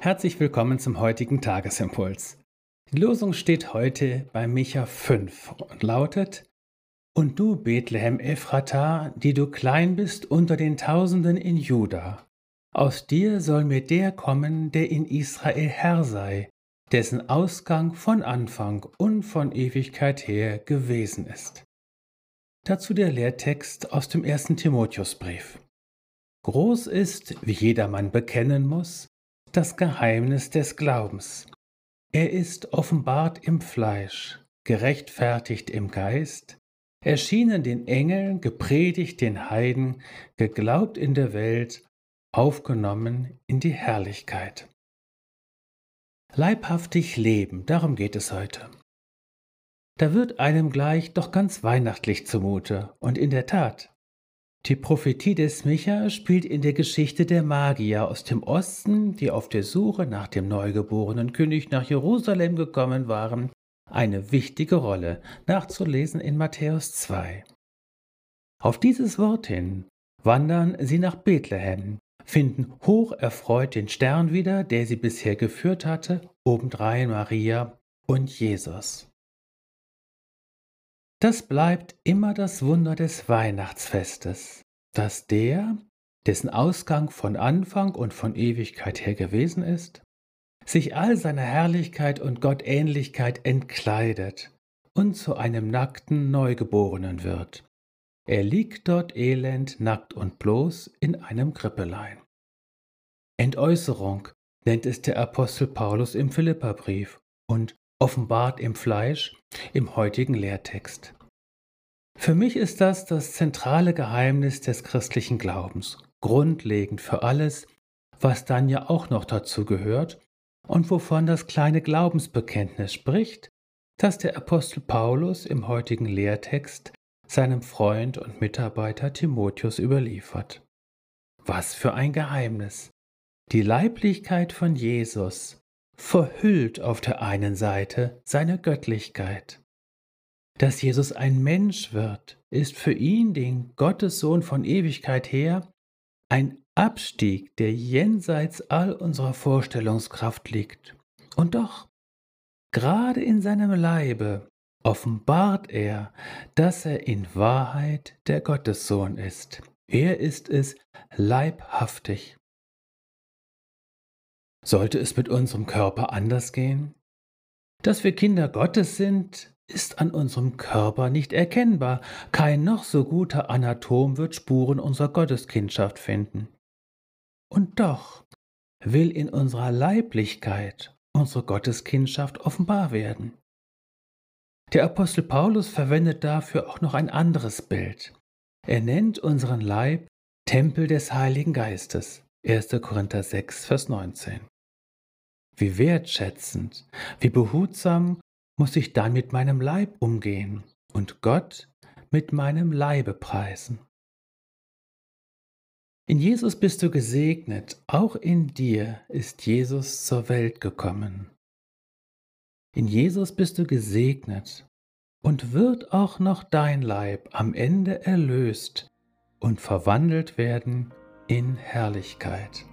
Herzlich willkommen zum heutigen Tagesimpuls. Die Losung steht heute bei Micha 5 und lautet: Und du, Bethlehem Ephrata, die du klein bist unter den Tausenden in Juda, aus dir soll mir der kommen, der in Israel Herr sei, dessen Ausgang von Anfang und von Ewigkeit her gewesen ist. Dazu der Lehrtext aus dem ersten Timotheusbrief. Groß ist, wie jedermann bekennen muss, das Geheimnis des Glaubens. Er ist offenbart im Fleisch, gerechtfertigt im Geist, erschienen den Engeln, gepredigt den Heiden, geglaubt in der Welt, aufgenommen in die Herrlichkeit. Leibhaftig leben, darum geht es heute. Da wird einem gleich doch ganz weihnachtlich zumute, und in der Tat, die Prophetie des Micha spielt in der Geschichte der Magier aus dem Osten, die auf der Suche nach dem neugeborenen König nach Jerusalem gekommen waren, eine wichtige Rolle, nachzulesen in Matthäus 2. Auf dieses Wort hin wandern sie nach Bethlehem, finden hoch erfreut den Stern wieder, der sie bisher geführt hatte, obendrein Maria und Jesus. Das bleibt immer das Wunder des Weihnachtsfestes, dass der, dessen Ausgang von Anfang und von Ewigkeit her gewesen ist, sich all seiner Herrlichkeit und Gottähnlichkeit entkleidet und zu einem nackten Neugeborenen wird. Er liegt dort elend, nackt und bloß in einem Krippelein. Entäußerung nennt es der Apostel Paulus im Philipperbrief und offenbart im Fleisch im heutigen Lehrtext. Für mich ist das das zentrale Geheimnis des christlichen Glaubens, grundlegend für alles, was dann ja auch noch dazu gehört und wovon das kleine Glaubensbekenntnis spricht, das der Apostel Paulus im heutigen Lehrtext seinem Freund und Mitarbeiter Timotheus überliefert. Was für ein Geheimnis! Die Leiblichkeit von Jesus verhüllt auf der einen Seite seine Göttlichkeit. Dass Jesus ein Mensch wird, ist für ihn, den Gottessohn von Ewigkeit her, ein Abstieg, der jenseits all unserer Vorstellungskraft liegt. Und doch, gerade in seinem Leibe offenbart er, dass er in Wahrheit der Gottessohn ist. Er ist es leibhaftig. Sollte es mit unserem Körper anders gehen? Dass wir Kinder Gottes sind, ist an unserem Körper nicht erkennbar. Kein noch so guter Anatom wird Spuren unserer Gotteskindschaft finden. Und doch will in unserer Leiblichkeit unsere Gotteskindschaft offenbar werden. Der Apostel Paulus verwendet dafür auch noch ein anderes Bild. Er nennt unseren Leib Tempel des Heiligen Geistes. 1. Korinther 6, Vers 19. Wie wertschätzend, wie behutsam muss ich dann mit meinem Leib umgehen und Gott mit meinem Leibe preisen. In Jesus bist du gesegnet, auch in dir ist Jesus zur Welt gekommen. In Jesus bist du gesegnet und wird auch noch dein Leib am Ende erlöst und verwandelt werden in Herrlichkeit.